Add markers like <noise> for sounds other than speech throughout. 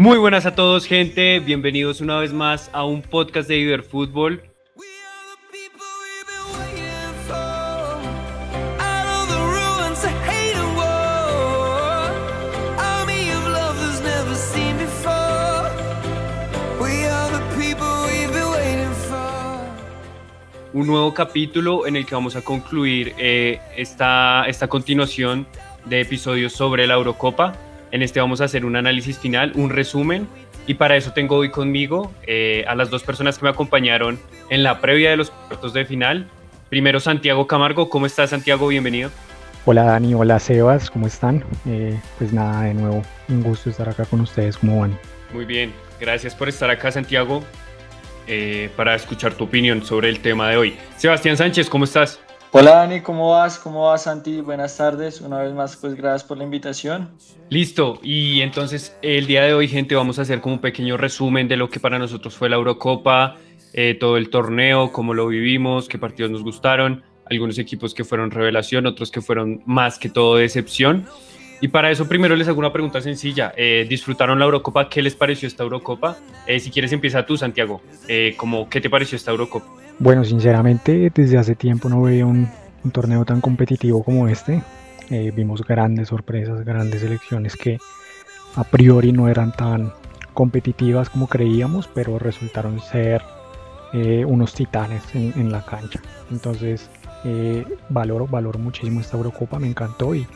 Muy buenas a todos, gente. Bienvenidos una vez más a un podcast de Iber Fútbol. Un nuevo capítulo en el que vamos a concluir eh, esta, esta continuación de episodios sobre la Eurocopa. En este vamos a hacer un análisis final, un resumen, y para eso tengo hoy conmigo eh, a las dos personas que me acompañaron en la previa de los cuartos de final. Primero Santiago Camargo, ¿cómo estás Santiago? Bienvenido. Hola Dani, hola Sebas, ¿cómo están? Eh, pues nada, de nuevo, un gusto estar acá con ustedes, ¿cómo van? Muy bien, gracias por estar acá Santiago eh, para escuchar tu opinión sobre el tema de hoy. Sebastián Sánchez, ¿cómo estás? Hola Dani, ¿cómo vas? ¿Cómo vas Santi? Buenas tardes. Una vez más, pues gracias por la invitación. Listo, y entonces el día de hoy, gente, vamos a hacer como un pequeño resumen de lo que para nosotros fue la Eurocopa, eh, todo el torneo, cómo lo vivimos, qué partidos nos gustaron, algunos equipos que fueron revelación, otros que fueron más que todo decepción. Y para eso primero les hago una pregunta sencilla. Eh, ¿Disfrutaron la Eurocopa? ¿Qué les pareció esta Eurocopa? Eh, si quieres empieza tú, Santiago. como, ¿Qué te pareció esta Eurocopa? Bueno, sinceramente desde hace tiempo no veía un, torneo tan competitivo como este. Eh, vimos grandes sorpresas, grandes elecciones que a priori no eran tan competitivas como creíamos, pero resultaron ser eh, unos titanes en, la cancha. Entonces, eh, valoro, valoro muchísimo esta Eurocopa, me encantó y,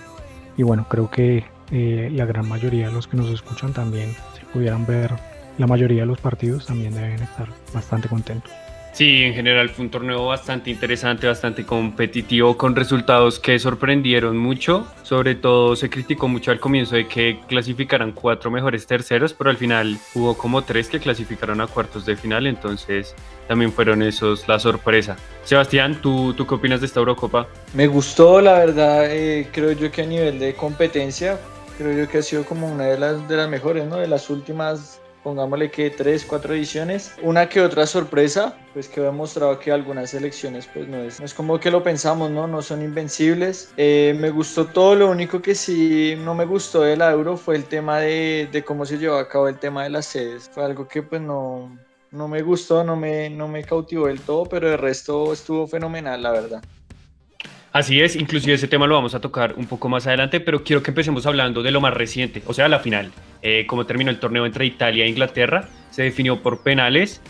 y bueno, creo que la gran mayoría de los que nos escuchan también, si pudieran ver la mayoría de los partidos, también deben estar bastante contentos. Sí, en general fue un torneo bastante interesante, bastante competitivo, con resultados que sorprendieron mucho. Sobre todo se criticó mucho al comienzo de que clasificaran cuatro mejores terceros, pero al final hubo como tres que clasificaron a cuartos de final, entonces también fueron esos la sorpresa. Sebastián, ¿tú, tú qué opinas de esta Eurocopa? Me gustó, la verdad, eh, creo yo que a nivel de competencia, creo yo que ha sido como una de las, de las mejores, ¿no? De las últimas pongámosle que tres, cuatro ediciones, una que otra sorpresa, pues que ha demostrado que algunas selecciones pues no es, no es como que lo pensamos, ¿no? No son invencibles. Eh, me gustó todo, lo único que sí no me gustó de la Euro fue el tema de, de cómo se llevó a cabo el tema de las sedes. Fue algo que pues no, no me gustó, no me, no me cautivó del todo, pero el resto estuvo fenomenal, la verdad. Así es, inclusive ese tema lo vamos a tocar un poco más adelante, pero quiero que empecemos hablando de lo más reciente, o sea, la final. Eh, como terminó el torneo entre Italia e Inglaterra, se definió por penales,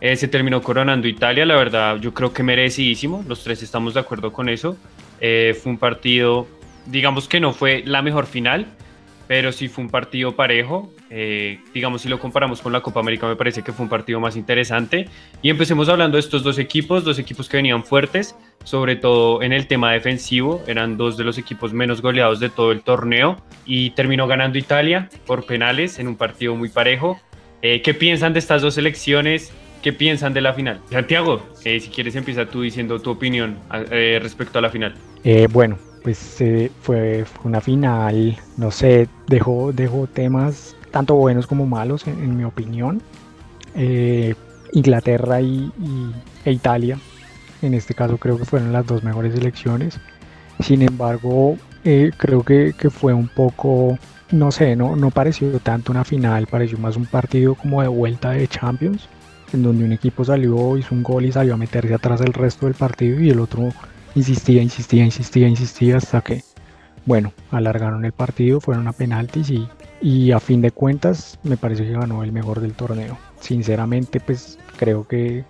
eh, se terminó coronando Italia, la verdad yo creo que merecidísimo, los tres estamos de acuerdo con eso. Eh, fue un partido, digamos que no fue la mejor final, pero sí fue un partido parejo. Eh, digamos, si lo comparamos con la Copa América, me parece que fue un partido más interesante. Y empecemos hablando de estos dos equipos, dos equipos que venían fuertes, sobre todo en el tema defensivo. Eran dos de los equipos menos goleados de todo el torneo. Y terminó ganando Italia por penales en un partido muy parejo. Eh, ¿Qué piensan de estas dos elecciones? ¿Qué piensan de la final? Santiago, eh, si quieres empieza tú diciendo tu opinión respecto a la final. bueno, pues eh, fue, una final, no sé, dejó, dejó temas tanto buenos como malos en, mi opinión. Eh, Inglaterra y, e Italia, en este caso creo que fueron las dos mejores elecciones. Sin embargo, eh, creo que, fue un poco, no sé, no, no pareció tanto una final, pareció más un partido como de vuelta de Champions, en donde un equipo salió, hizo un gol y salió a meterse atrás del resto del partido y el otro insistía, insistía, insistía, insistía hasta que, bueno, alargaron el partido, fueron a penaltis y, y a fin de cuentas me parece que ganó el mejor del torneo. Sinceramente, pues creo que,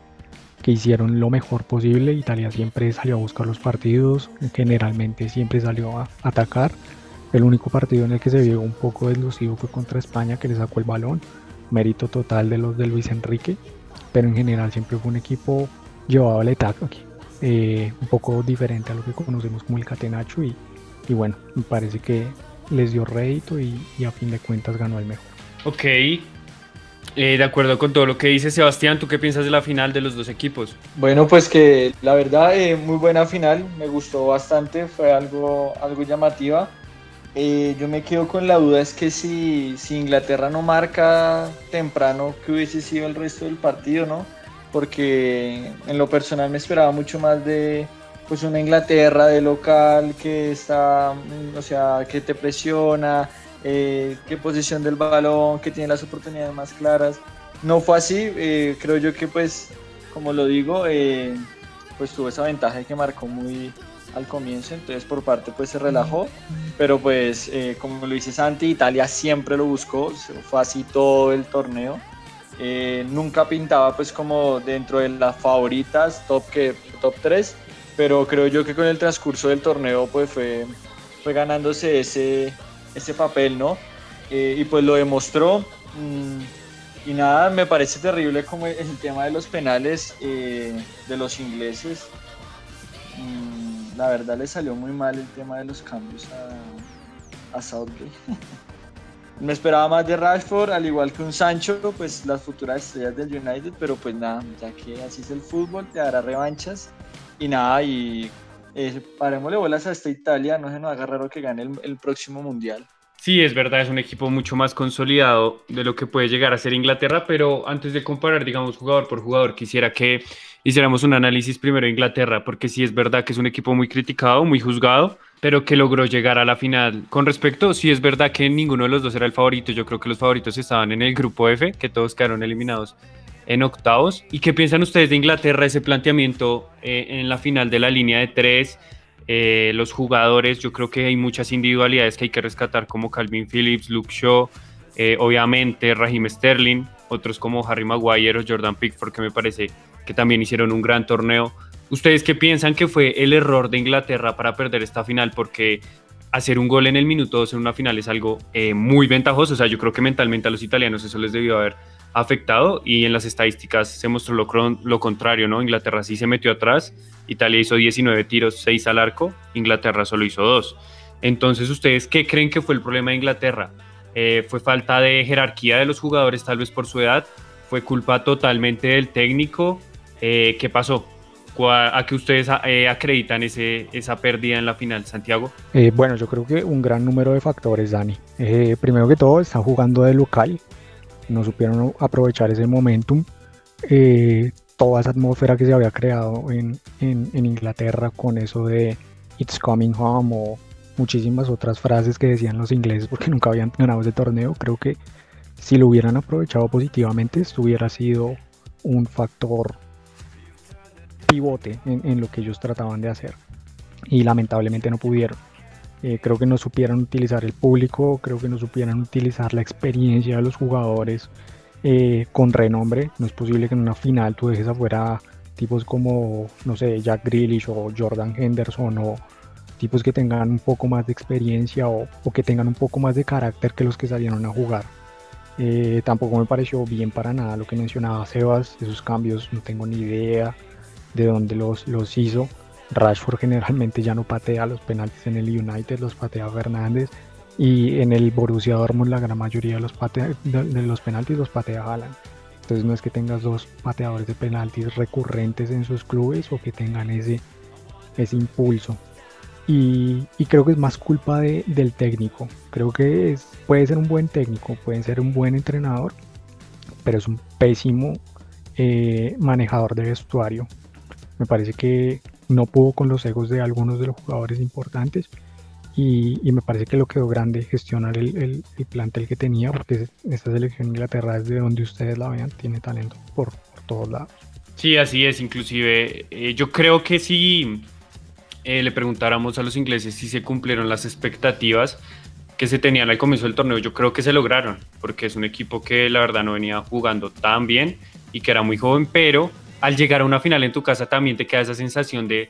que hicieron lo mejor posible. Italia siempre salió a buscar los partidos, generalmente siempre salió a atacar. El único partido en el que se vio un poco deslucido fue contra España, que le sacó el balón. Mérito total de los de Luis Enrique. Pero en general siempre fue un equipo llevado al ataque. Eh, un poco diferente a lo que conocemos como el catenacho y, y bueno, me parece que les dio rédito y, a fin de cuentas ganó el mejor. Ok, eh, de acuerdo con todo lo que dice Sebastián, ¿tú qué piensas de la final de los dos equipos? Bueno, pues que la verdad, eh, muy buena final, me gustó bastante, fue algo, algo llamativa. yo me quedo con la duda, es que si, si Inglaterra no marca temprano, ¿qué hubiese sido el resto del partido, no? Porque en lo personal me esperaba mucho más de pues una Inglaterra de local que está, o sea, que te presiona, eh, qué posición del balón, que tiene las oportunidades más claras. No fue así, eh, creo yo que pues, como lo digo, eh, pues tuvo esa ventaja que marcó muy al comienzo, entonces por parte pues se relajó, pero pues como lo dice Santi, Italia siempre lo buscó, fue así todo el torneo. Nunca pintaba pues como dentro de las favoritas, top, que, top 3, pero creo yo que con el transcurso del torneo pues fue, fue ganándose ese, ese papel, ¿no? Eh, y pues lo demostró. Mm, y nada, me parece terrible como el tema de los penales eh, de los ingleses. Mm, la verdad le salió muy mal el tema de los cambios a, a Southgate. <laughs> me esperaba más de Rashford, al igual que un Sancho, pues las futuras estrellas del United, pero pues nada, ya que así es el fútbol, te dará revanchas. Y nada, y eh, parémosle bolas a esta Italia, no se nos haga raro que gane el, próximo mundial. Sí, es verdad, es un equipo mucho más consolidado de lo que puede llegar a ser Inglaterra, pero antes de comparar, digamos, jugador por jugador, quisiera que hiciéramos un análisis primero de Inglaterra, porque sí es verdad que es un equipo muy criticado, muy juzgado, pero que logró llegar a la final. Con respecto, sí es verdad que ninguno de los dos era el favorito, yo creo que los favoritos estaban en el grupo F, que todos quedaron eliminados en octavos. ¿Y qué piensan ustedes de Inglaterra, ese planteamiento eh, en la final de la línea de tres? Eh, los jugadores, yo creo que hay muchas individualidades que hay que rescatar, como Calvin Phillips, Luke Shaw, eh, obviamente Raheem Sterling, otros como Harry Maguire o Jordan Pickford, que me parece que también hicieron un gran torneo. ¿Ustedes qué piensan que fue el error de Inglaterra para perder esta final? Porque hacer un gol en el minuto 2 en una final es algo muy ventajoso. O sea, yo creo que mentalmente a los italianos eso les debió haber afectado y en las estadísticas se mostró lo, lo, contrario, ¿no? Inglaterra sí se metió atrás, Italia hizo 19 tiros, 6 al arco, Inglaterra solo hizo 2. Entonces, ¿ustedes qué creen que fue el problema de Inglaterra? Eh, ¿Fue falta de jerarquía de los jugadores tal vez por su edad? ¿Fue culpa totalmente del técnico? Eh, ¿Qué pasó? ¿A qué ustedes eh, acreditan ese, esa pérdida en la final, Santiago? bueno, yo creo que un gran número de factores, Dani. primero que todo, están jugando de local, no supieron aprovechar ese momentum. Eh, toda esa atmósfera que se había creado en, en, Inglaterra con eso de It's Coming Home o muchísimas otras frases que decían los ingleses porque nunca habían ganado ese torneo, creo que si lo hubieran aprovechado positivamente, esto hubiera sido un factor pivote en, en lo que ellos trataban de hacer. Y lamentablemente no pudieron. Eh, creo que no supieran utilizar el público, creo que no supieran utilizar la experiencia de los jugadores eh, con renombre. No es posible que en una final tú dejes afuera tipos como, no sé, Jack Grealish o Jordan Henderson o tipos que tengan un poco más de experiencia o, que tengan un poco más de carácter que los que salieron a jugar. Eh, tampoco me pareció bien para nada lo que mencionaba Sebas, esos cambios no tengo ni idea de dónde los, los hizo. Rashford generalmente ya no patea los penaltis en el United, los patea Fernández y en el Borussia Dortmund la gran mayoría de los, de, los penaltis los patea Haaland. Entonces no es que tengas dos pateadores de penaltis recurrentes en sus clubes o que tengan ese, ese impulso. Y, creo que es más culpa del técnico. Creo que es, puede ser un buen técnico, puede ser un buen entrenador, pero es un pésimo eh, manejador de vestuario. Me parece que no pudo con los egos de algunos de los jugadores importantes y, me parece que lo quedó grande gestionar el, plantel que tenía porque esta selección Inglaterra es de donde ustedes la vean, tiene talento por, todos lados. Sí, así es, inclusive eh, yo creo que si eh, le preguntáramos a los ingleses si se cumplieron las expectativas que se tenían al comienzo del torneo, yo creo que se lograron, porque es un equipo que la verdad no venía jugando tan bien y que era muy joven, pero al llegar a una final en tu casa también te queda esa sensación de,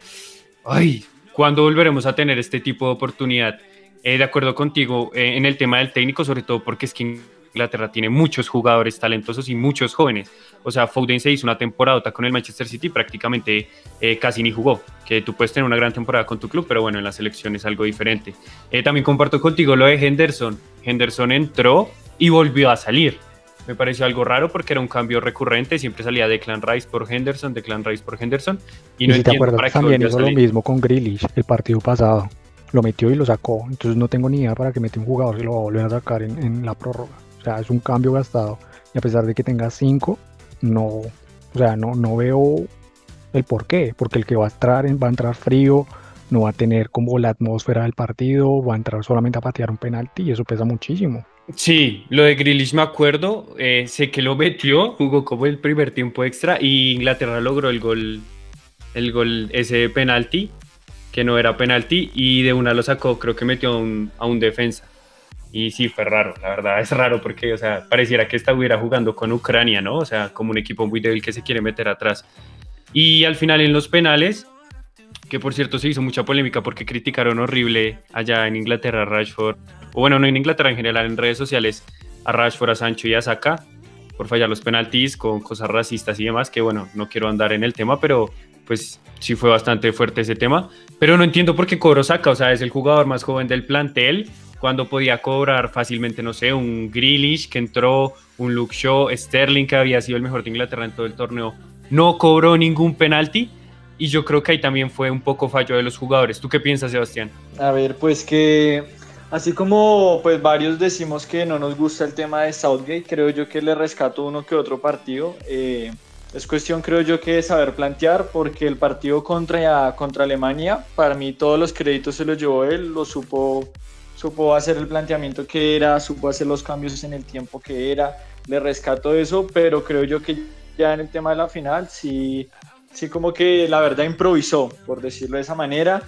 ay, ¿cuándo volveremos a tener este tipo de oportunidad? Eh, de acuerdo contigo eh, en el tema del técnico, sobre todo porque es que Inglaterra tiene muchos jugadores talentosos y muchos jóvenes. O sea, Foden se hizo una temporada con el Manchester City, prácticamente eh, casi ni jugó. Que tú puedes tener una gran temporada con tu club, pero bueno, en la selección es algo diferente. también comparto contigo lo de Henderson. Henderson entró y volvió a salir me pareció algo raro porque era un cambio recurrente, siempre salía Declan Rice por Henderson, Declan Rice por Henderson, y, no si te acuerdas, también hizo lo mismo con Grealish el partido pasado, lo metió y lo sacó, entonces no tengo ni idea para que mete un jugador si lo va a volver a sacar en, la prórroga, o sea, es un cambio gastado, y a pesar de que tenga cinco, no, o sea, no, no veo el por qué, porque el que va a entrar va a entrar frío, no va a tener como la atmósfera del partido, va a entrar solamente a patear un penalti y eso pesa muchísimo. Sí, lo de Grealish me acuerdo, eh, sé que lo metió, jugó como el primer tiempo extra y Inglaterra logró el gol, el gol ese penalti, que no era penalti y de una lo sacó, creo que metió a un, a un defensa. Y sí, fue raro, la verdad es raro porque, o sea, pareciera que estuviera jugando con Ucrania, ¿no? O sea, como un equipo muy débil que se quiere meter atrás. Y al final en los penales, que por cierto se hizo mucha polémica porque criticaron horrible allá en Inglaterra a Rashford, o bueno, no en Inglaterra en general, en redes sociales, a Rashford, a Sancho y a Saka por fallar los penaltis con cosas racistas y demás, que bueno, no quiero andar en el tema, pero pues sí fue bastante fuerte ese tema. Pero no entiendo por qué cobró Saka, o sea, es el jugador más joven del plantel, cuando podía cobrar fácilmente, no sé, un Grealish que entró, un Luke Shaw, Sterling que había sido el mejor de Inglaterra en todo el torneo, no cobró ningún penalti y yo creo que ahí también fue un poco fallo de los jugadores. ¿Tú qué piensas, Sebastián? A ver, pues que así como pues varios decimos que no nos gusta el tema de Southgate, creo yo que le rescato uno que otro partido. Eh, es cuestión, creo yo, que de saber plantear, porque el partido contra, contra Alemania, para mí todos los créditos se los llevó él, lo supo supo hacer el planteamiento que era, supo hacer los cambios en el tiempo que era, le rescato eso, pero creo yo que ya en el tema de la final sí, sí como que la verdad improvisó, por decirlo de esa manera,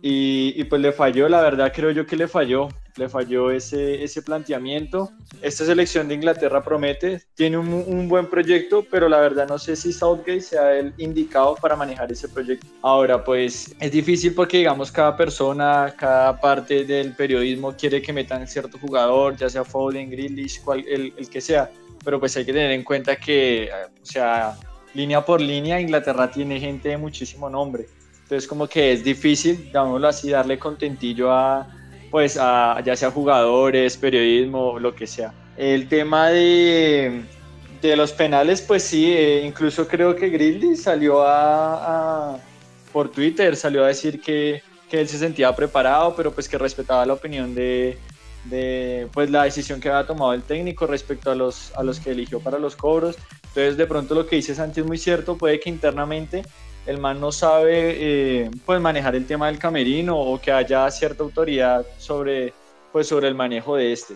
y, y pues le falló, la verdad creo yo que le falló, le falló ese, ese planteamiento. Esta selección de Inglaterra promete, tiene un, un, buen proyecto, pero la verdad no sé si Southgate sea el indicado para manejar ese proyecto. Ahora, pues es difícil porque, digamos, cada persona, cada parte del periodismo quiere que metan cierto jugador, ya sea Foden, Grealish, cual, el, el que sea, pero pues hay que tener en cuenta que, o sea, línea por línea, Inglaterra tiene gente de muchísimo nombre. Entonces, como que es difícil, digámoslo así, darle contentillo a pues a, ya sea jugadores, periodismo, lo que sea. El tema de, de los penales, pues sí, eh, incluso creo que Grizzly salió a, por Twitter, salió a decir que, que, él se sentía preparado, pero pues que respetaba la opinión de, de pues la decisión que había tomado el técnico respecto a los, a los que eligió para los cobros. Entonces de pronto lo que dice Santi es muy cierto, puede que internamente el man no sabe eh, pues manejar el tema del camerino o que haya cierta autoridad sobre pues sobre el manejo de este.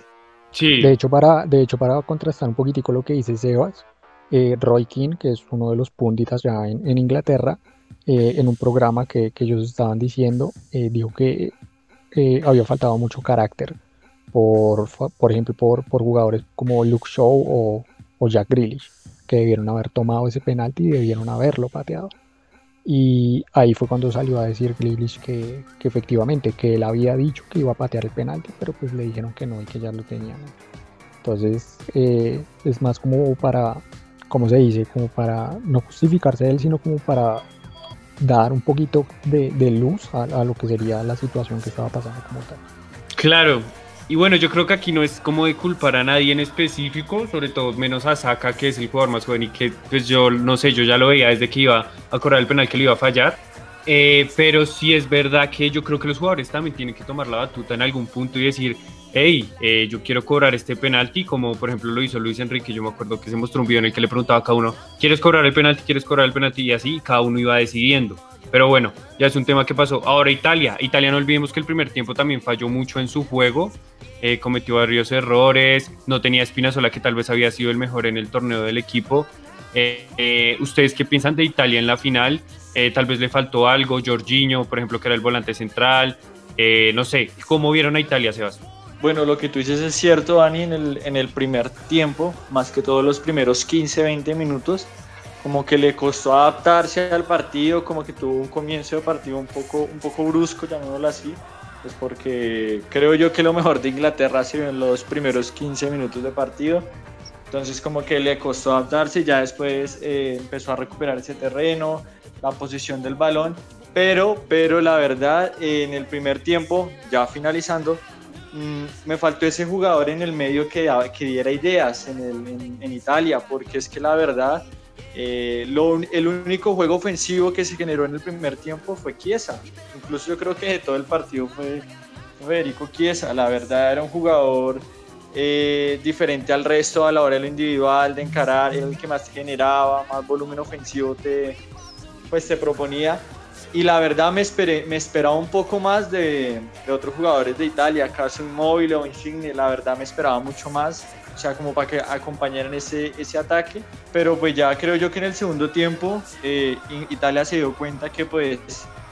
Sí. De hecho para de hecho para contrastar un poquitico lo que dice Sebas, eh, Roy King, que es uno de los punditas ya en, Inglaterra, eh, en un programa que, que, ellos estaban diciendo, dijo que había faltado mucho carácter por, por ejemplo por, por jugadores como Luke Shaw o, o Jack Grealish, que debieron haber tomado ese penalti y debieron haberlo pateado. Y ahí fue cuando salió a decir Grealish que, que, efectivamente, que él había dicho que iba a patear el penalti, pero pues le dijeron que no y que ya lo tenían. Entonces eh, es más como para, como se dice, como para no justificarse él, sino como para dar un poquito de, de luz a, a, lo que sería la situación que estaba pasando como tal. Claro, y bueno, yo creo que aquí no es como de culpar a nadie en específico, sobre todo menos a Saka, que es el jugador más joven y que pues yo no sé, yo ya lo veía desde que iba a cobrar el penal que le iba a fallar. Eh, pero sí es verdad que yo creo que los jugadores también tienen que tomar la batuta en algún punto y decir, hey, eh, yo quiero cobrar este penalti, como por ejemplo lo hizo Luis Enrique, yo me acuerdo que se mostró un video en el que le preguntaba a cada uno, ¿quieres cobrar el penalti? ¿Quieres cobrar el penalti? Y así cada uno iba decidiendo. Pero bueno, ya es un tema que pasó. Ahora Italia. Italia no olvidemos que el primer tiempo también falló mucho en su juego. Eh, cometió varios errores. No tenía Espinazola, que tal vez había sido el mejor en el torneo del equipo. Eh, eh, ¿Ustedes qué piensan de Italia en la final? tal vez le faltó algo. Jorginho, por ejemplo, que era el volante central. no sé, ¿cómo vieron a Italia, Sebastián? Bueno, lo que tú dices es cierto, Dani, en el, en el primer tiempo, más que todos los primeros 15, 20 minutos como que le costó adaptarse al partido, como que tuvo un comienzo de partido un poco, un poco brusco, llamémoslo así, pues porque creo yo que lo mejor de Inglaterra se vio en los primeros 15 minutos de partido, entonces como que le costó adaptarse, ya después eh, empezó a recuperar ese terreno, la posición del balón, pero, pero la verdad en el primer tiempo, ya finalizando, mm, me faltó ese jugador en el medio que, que diera ideas en, el, en Italia, porque es que la verdad eh, el único juego ofensivo que se generó en el primer tiempo fue Chiesa. Incluso yo creo que todo el partido fue Federico Chiesa. La verdad era un jugador eh, diferente al resto a la hora de lo individual, de encarar, era el que más generaba, más volumen ofensivo te, pues te proponía. y la verdad me, esperé, me esperaba un poco más de, de otros jugadores de Italia, caso Inmóvil o Insigne, la verdad me esperaba mucho más, o sea, como para que acompañaran ese, ese ataque, pero pues ya creo yo que en el segundo tiempo eh, Italia se dio cuenta que pues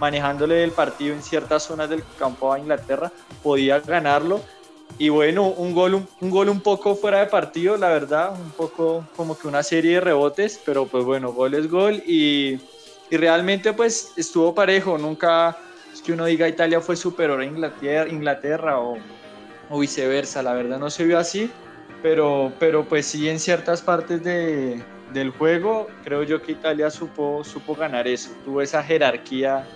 manejándole el partido en ciertas zonas del campo a Inglaterra podía ganarlo. Y bueno, un gol un, un, gol un poco fuera de partido, la verdad, un poco como que una serie de rebotes, pero pues bueno, gol es gol. Y, y realmente pues estuvo parejo, nunca es que uno diga Italia fue superior a Inglaterra, Inglaterra o, o, viceversa, la verdad no se vio así, pero, pero pues sí en ciertas partes de, del juego creo yo que Italia supo, supo ganar eso, tuvo esa jerarquía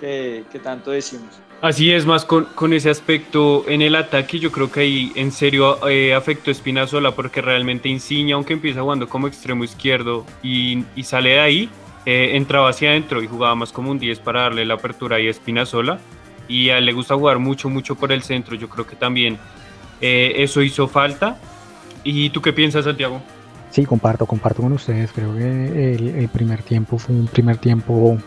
que, que tanto decimos. Así es, más con, con, ese aspecto en el ataque, yo creo que ahí en serio eh, afectó Espinazola porque realmente Insigne, aunque empieza jugando como extremo izquierdo y, y sale de ahí, eh, entraba hacia adentro y jugaba más como un 10 para darle la apertura ahí a Espinazola. Y a él le gusta jugar mucho, mucho por el centro. Yo creo que también eh, eso hizo falta. ¿Y tú qué piensas, Santiago? Sí, comparto, comparto con ustedes. Creo que el, primer tiempo fue un primer tiempo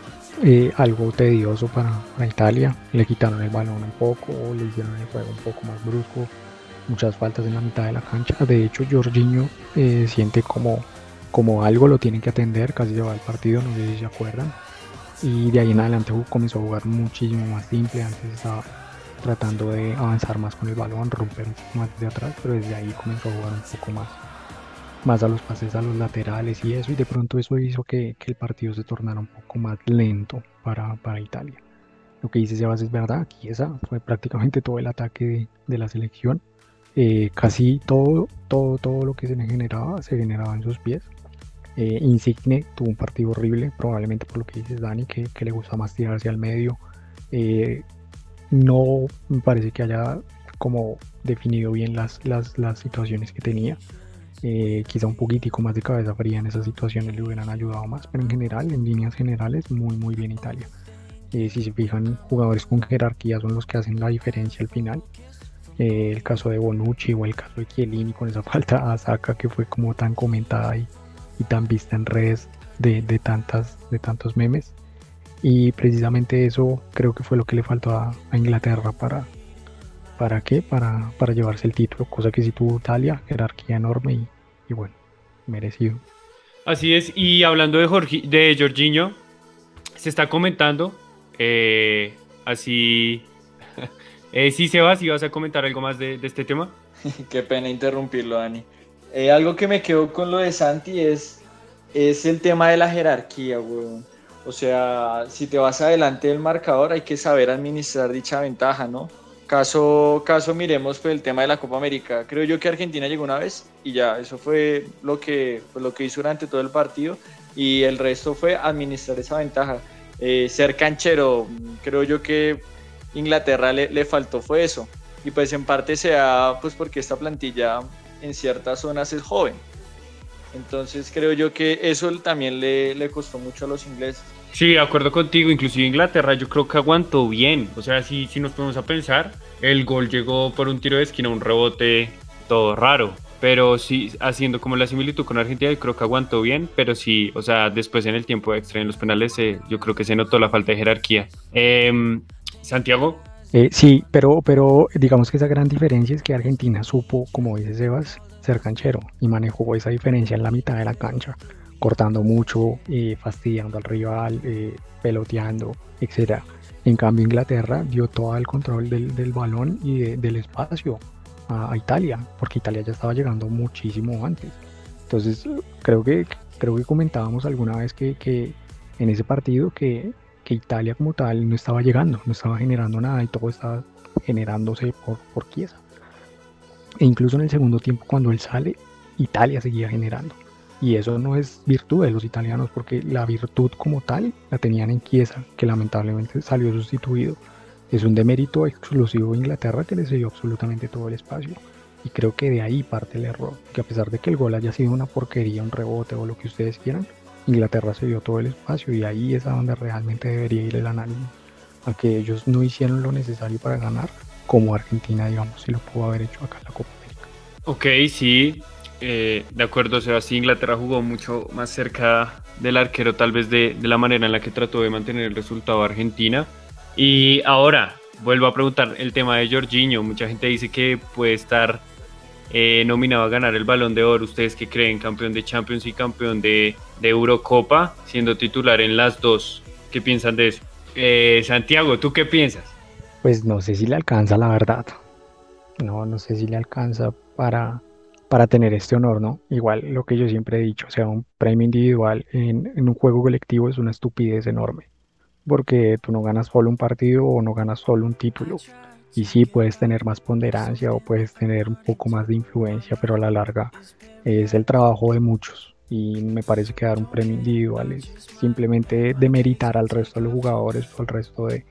eh, algo tedioso para, Italia. Le quitaron el balón un poco, le hicieron el juego un poco más brusco, muchas faltas en la mitad de la cancha. De hecho, Jorginho eh, siente como, como algo lo tienen que atender, casi se va el partido, no sé si se acuerdan. Y de ahí en adelante comenzó a jugar muchísimo más simple, antes estaba tratando de avanzar más con el balón, romper un poco más de atrás, pero desde ahí comenzó a jugar un poco más más a los pases a los laterales y eso, y de pronto eso hizo que, que el partido se tornara un poco más lento para, para, Italia. Lo que dice Sebas es verdad, aquí esa fue prácticamente todo el ataque de, de la selección. Eh, casi todo, todo, todo lo que se generaba, se generaba en sus pies. Eh, Insigne tuvo un partido horrible, probablemente por lo que dices Dani, que, que le gusta más tirarse al medio. Eh, no me parece que haya como definido bien las, las, las situaciones que tenía. Eh, quizá un poquitico más de cabeza fría en esas situaciones le hubieran ayudado más, pero en general, en líneas generales, muy muy bien Italia. Eh, si se fijan, jugadores con jerarquía son los que hacen la diferencia al final. Eh, el caso de Bonucci o el caso de Chiellini con esa <laughs> falta a Saka que fue como tan comentada y, y tan vista en redes de, de, tantas, de tantos memes. Y precisamente eso creo que fue lo que le faltó a, a Inglaterra para, ¿Para qué? Para, para llevarse el título, cosa que sí tuvo Italia, jerarquía enorme y, y bueno, merecido. Así es, y hablando de, Jorge, de Jorginho, se está comentando, eh, así, <laughs> eh, sí Sebas, ¿y vas a comentar algo más de, de este tema? <laughs> Qué pena interrumpirlo, Dani. Eh, algo que me quedó con lo de Santi es, es el tema de la jerarquía, weón. O sea, si te vas adelante del marcador hay que saber administrar dicha ventaja, ¿no? Caso, caso miremos pues, el tema de la Copa América. Creo yo que Argentina llegó una vez y ya, eso fue lo que, pues, lo que hizo durante todo el partido y el resto fue administrar esa ventaja. Eh, ser canchero, creo yo que Inglaterra le, le, faltó fue eso. Y pues en parte sea pues porque esta plantilla en ciertas zonas es joven. Entonces creo yo que eso también le, le costó mucho a los ingleses. Sí, de acuerdo contigo, inclusive Inglaterra yo creo que aguantó bien, o sea, si, si nos ponemos a pensar, el gol llegó por un tiro de esquina, un rebote todo raro, pero sí, haciendo como la similitud con Argentina, yo creo que aguantó bien, pero sí, o sea, después en el tiempo extra en los penales, eh, yo creo que se notó la falta de jerarquía. Eh, Santiago. Eh, sí, pero, pero digamos que esa gran diferencia es que Argentina supo, como dice Sebas, ser canchero y manejó esa diferencia en la mitad de la cancha cortando mucho, eh, fastidiando al rival, eh, peloteando, etc. En cambio Inglaterra dio todo el control del, del balón y de, del espacio a, a, Italia, porque Italia ya estaba llegando muchísimo antes. Entonces creo que, creo que comentábamos alguna vez que, que en ese partido que, que, Italia como tal no estaba llegando, no estaba generando nada y todo estaba generándose por, por Chiesa. E incluso en el segundo tiempo cuando él sale, Italia seguía generando. Y eso no es virtud de los italianos, porque la virtud como tal la tenían en Chiesa, que lamentablemente salió sustituido. Es un demérito exclusivo de Inglaterra que le cedió absolutamente todo el espacio. Y creo que de ahí parte el error, que a pesar de que el gol haya sido una porquería, un rebote o lo que ustedes quieran, Inglaterra se dio todo el espacio y ahí es a donde realmente debería ir el análisis. A que ellos no hicieron lo necesario para ganar, como Argentina, digamos, si lo pudo haber hecho acá en la Copa América. Ok, sí, Eh, de acuerdo, Sebastián, Inglaterra jugó mucho más cerca del arquero, tal vez de, la manera en la que trató de mantener el resultado Argentina. Y ahora, vuelvo a preguntar el tema de Jorginho. Mucha gente dice que puede estar eh, nominado a ganar el balón de oro. ¿Ustedes qué creen? Campeón de Champions y campeón de, de Eurocopa, siendo titular en las dos. ¿Qué piensan de eso? Eh, Santiago, ¿tú qué piensas? Pues no sé si le alcanza, la verdad. No, no sé si le alcanza para, para tener este honor, ¿no? Igual lo que yo siempre he dicho, o sea, un premio individual en, un juego colectivo es una estupidez enorme porque tú no ganas solo un partido o no ganas solo un título. Y sí, puedes tener más ponderancia o puedes tener un poco más de influencia, pero a la larga es el trabajo de muchos. Y me parece que dar un premio individual es simplemente demeritar al resto de los jugadores o al resto de,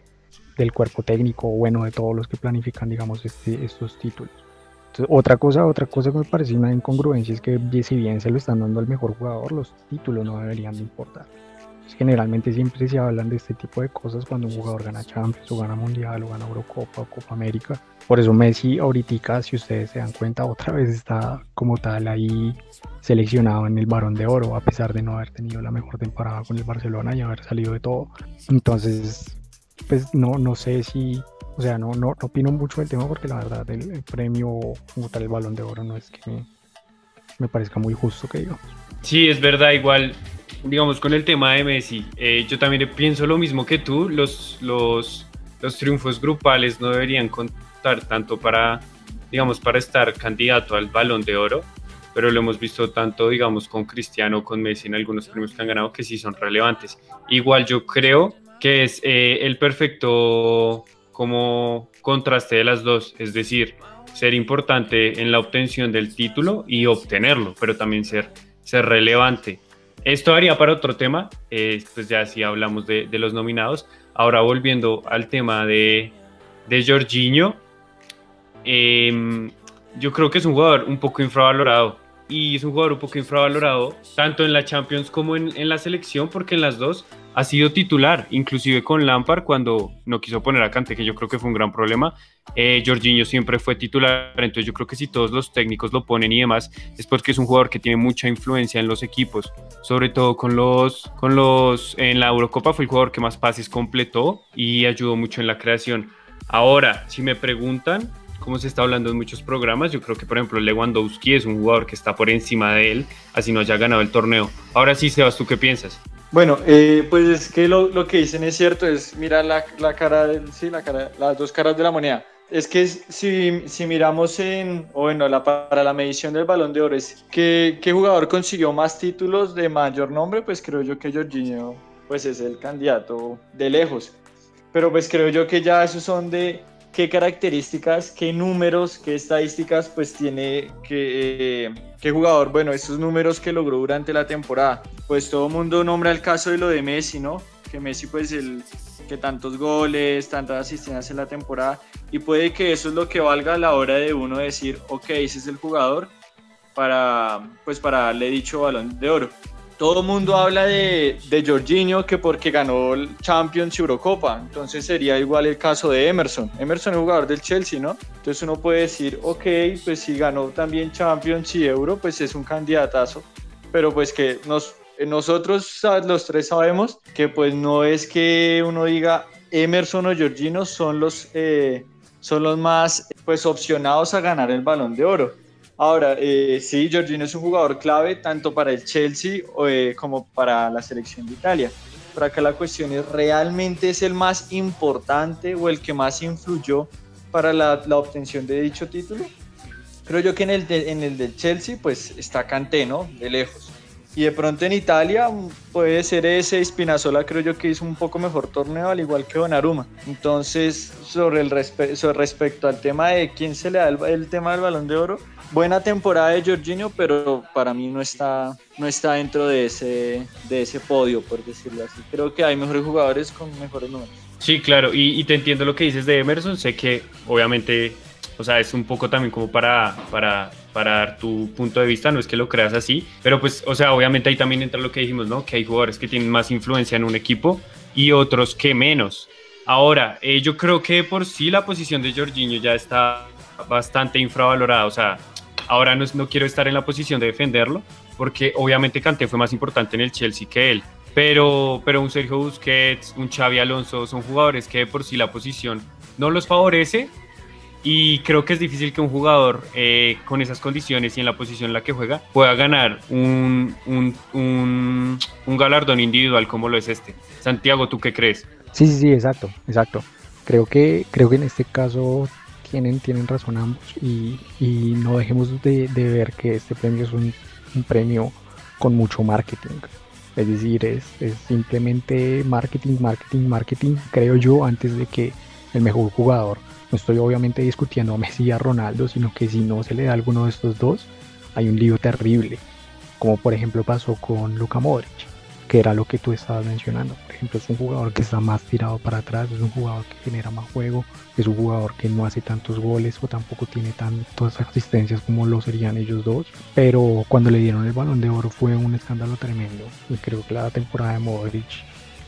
del cuerpo técnico, o bueno, de todos los que planifican, digamos, este, estos títulos. Otra cosa, otra cosa que me parece una incongruencia es que si bien se lo están dando al mejor jugador, los títulos no deberían de importar generalmente siempre se hablan de este tipo de cosas cuando un jugador gana Champions o gana Mundial o gana Eurocopa o Copa América. Por eso Messi ahorita, si ustedes se dan cuenta, otra vez está como tal ahí seleccionado en el Barón de Oro, a pesar de no haber tenido la mejor temporada con el Barcelona y haber salido de todo. Entonces, pues no, no sé si, o sea, no, no, opino mucho del tema porque la verdad el, premio como tal el Balón de Oro no es que me, me parezca muy justo que digamos. Sí, es verdad, igual digamos, con el tema de Messi, eh, yo también pienso lo mismo que tú, los, los, los triunfos grupales no deberían contar tanto para, digamos, para estar candidato al balón de oro, pero lo hemos visto tanto, digamos, con Cristiano, con Messi en algunos premios que han ganado que sí son relevantes. Igual yo creo que es eh, el perfecto como contraste de las dos, es decir, ser importante en la obtención del título y obtenerlo, pero también ser, ser relevante. Esto haría para otro tema, eh, pues ya si hablamos de, los nominados. Ahora volviendo al tema de, de Jorginho, em, yo creo que es un jugador un poco infravalorado y es un jugador un poco infravalorado tanto en la Champions como en, en la selección porque en las dos ha sido titular, inclusive con Lampard cuando no quiso poner a Cante, que yo creo que fue un gran problema. Eh, Jorginho siempre fue titular, entonces yo creo que si todos los técnicos lo ponen y demás, es porque es un jugador que tiene mucha influencia en los equipos, sobre todo con los, con los, en la Eurocopa fue el jugador que más pases completó y ayudó mucho en la creación. Ahora, si me preguntan, como se está hablando en muchos programas, yo creo que por ejemplo Lewandowski es un jugador que está por encima de él, así no haya ganado el torneo. Ahora sí, Sebas, ¿tú qué piensas? Bueno, eh, pues es que lo, que dicen es cierto, es mira la, la cara, sí, la cara, las dos caras de la moneda. Es que si, si miramos en, o bueno, la, para la medición del balón de oro, es que, ¿qué jugador consiguió más títulos de mayor nombre? Pues creo yo que Jorginho pues es el candidato de lejos. Pero pues creo yo que ya esos son de, qué características, qué números, qué estadísticas pues tiene que, eh, qué jugador, bueno, esos números que logró durante la temporada. Pues todo mundo nombra el caso de lo de Messi, ¿no? Que Messi pues el que tantos goles, tantas asistencias en la temporada y puede que eso es lo que valga a la hora de uno decir, ok, ese es el jugador para pues para darle dicho balón de oro todo el mundo habla de, de Jorginho que porque ganó el Champions y Eurocopa, entonces sería igual el caso de Emerson. Emerson es jugador del Chelsea, ¿no? Entonces uno puede decir, ok, pues si ganó también Champions y Euro, pues es un candidatazo, pero pues que nos, nosotros los tres sabemos que pues no es que uno diga Emerson o Jorginho son los, eh, son los más pues opcionados a ganar el balón de oro Ahora, eh, sí, Jorginho es un jugador clave tanto para el Chelsea eh, como para la selección de Italia. Pero acá la cuestión es, ¿realmente es el más importante o el que más influyó para la, obtención de dicho título? Creo yo que en el, en el del Chelsea pues está Kanté, ¿no? De lejos. Y de pronto en Italia puede ser ese Spinazzola, creo yo que hizo un poco mejor torneo, al igual que Donnarumma. Entonces, sobre el respecto al tema de quién se le da el, tema del balón de oro, buena temporada de Jorginho, pero para mí no está, no está dentro de ese, de ese podio, por decirlo así. Creo que hay mejores jugadores con mejores números. Sí, claro, y, y te entiendo lo que dices de Emerson, sé que obviamente o sea, es un poco también como para, para, para dar tu punto de vista, no es que lo creas así, pero pues, o sea, obviamente ahí también entra lo que dijimos, ¿no? Que hay jugadores que tienen más influencia en un equipo y otros que menos. Ahora, eh, yo creo que por sí la posición de Jorginho ya está bastante infravalorada, o sea, Ahora no, no quiero estar en la posición de defenderlo, porque obviamente Kanté fue más importante en el Chelsea que él. Pero, pero un Sergio Busquets, un Xavi Alonso, son jugadores que de por sí la posición no los favorece y creo que es difícil que un jugador eh, con esas condiciones y en la posición en la que juega pueda ganar un, un, un, galardón individual como lo es este. Santiago, ¿tú qué crees? Sí, sí, sí, exacto, exacto. Creo que, creo que en este caso tienen, tienen razón ambos y, y no dejemos de, de, ver que este premio es un, un premio con mucho marketing. Es decir, es, simplemente marketing, marketing, marketing, creo yo, antes de que el mejor jugador. No estoy obviamente discutiendo a Messi y a Ronaldo, sino que si no se le da alguno de estos dos, hay un lío terrible. Como por ejemplo pasó con Luka Modric que era lo que tú estabas mencionando. Por ejemplo, es un jugador que está más tirado para atrás, es un jugador que genera más juego, es un jugador que no hace tantos goles o tampoco tiene tantas asistencias como lo serían ellos dos. Pero cuando le dieron el balón de oro fue un escándalo tremendo. Y creo que la temporada de Modric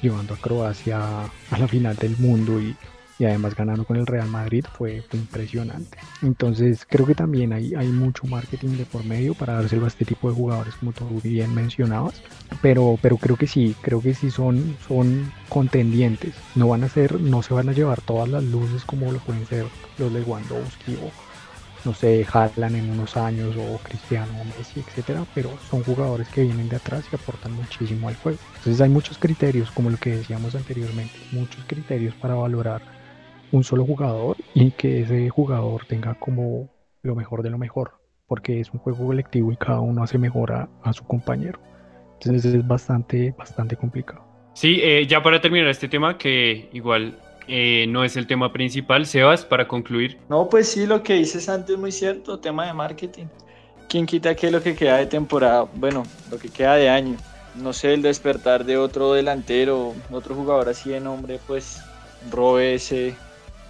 llevando a Croacia a la final del mundo y y además ganando con el Real Madrid fue, impresionante. Entonces creo que también hay, hay mucho marketing de por medio para dárselo a este tipo de jugadores como tú bien mencionabas, pero, pero creo que sí, creo que sí son, son contendientes, no van a ser, no se van a llevar todas las luces como lo pueden ser los de Wandowski o no sé, Haaland en unos años o Cristiano o Messi, etcétera, pero son jugadores que vienen de atrás y aportan muchísimo al juego. Entonces hay muchos criterios, como lo que decíamos anteriormente, muchos criterios para valorar un solo jugador y que ese jugador tenga como lo mejor de lo mejor, porque es un juego colectivo y cada uno hace mejor a, su compañero. Entonces es bastante, bastante complicado. Sí, eh, ya para terminar este tema, que igual eh, no es el tema principal, Sebas, para concluir. No, pues sí, lo que dices antes es muy cierto, tema de marketing. ¿Quién quita que lo que queda de temporada, bueno, lo que queda de año, no sé, el despertar de otro delantero, otro jugador así de nombre, pues robe ese,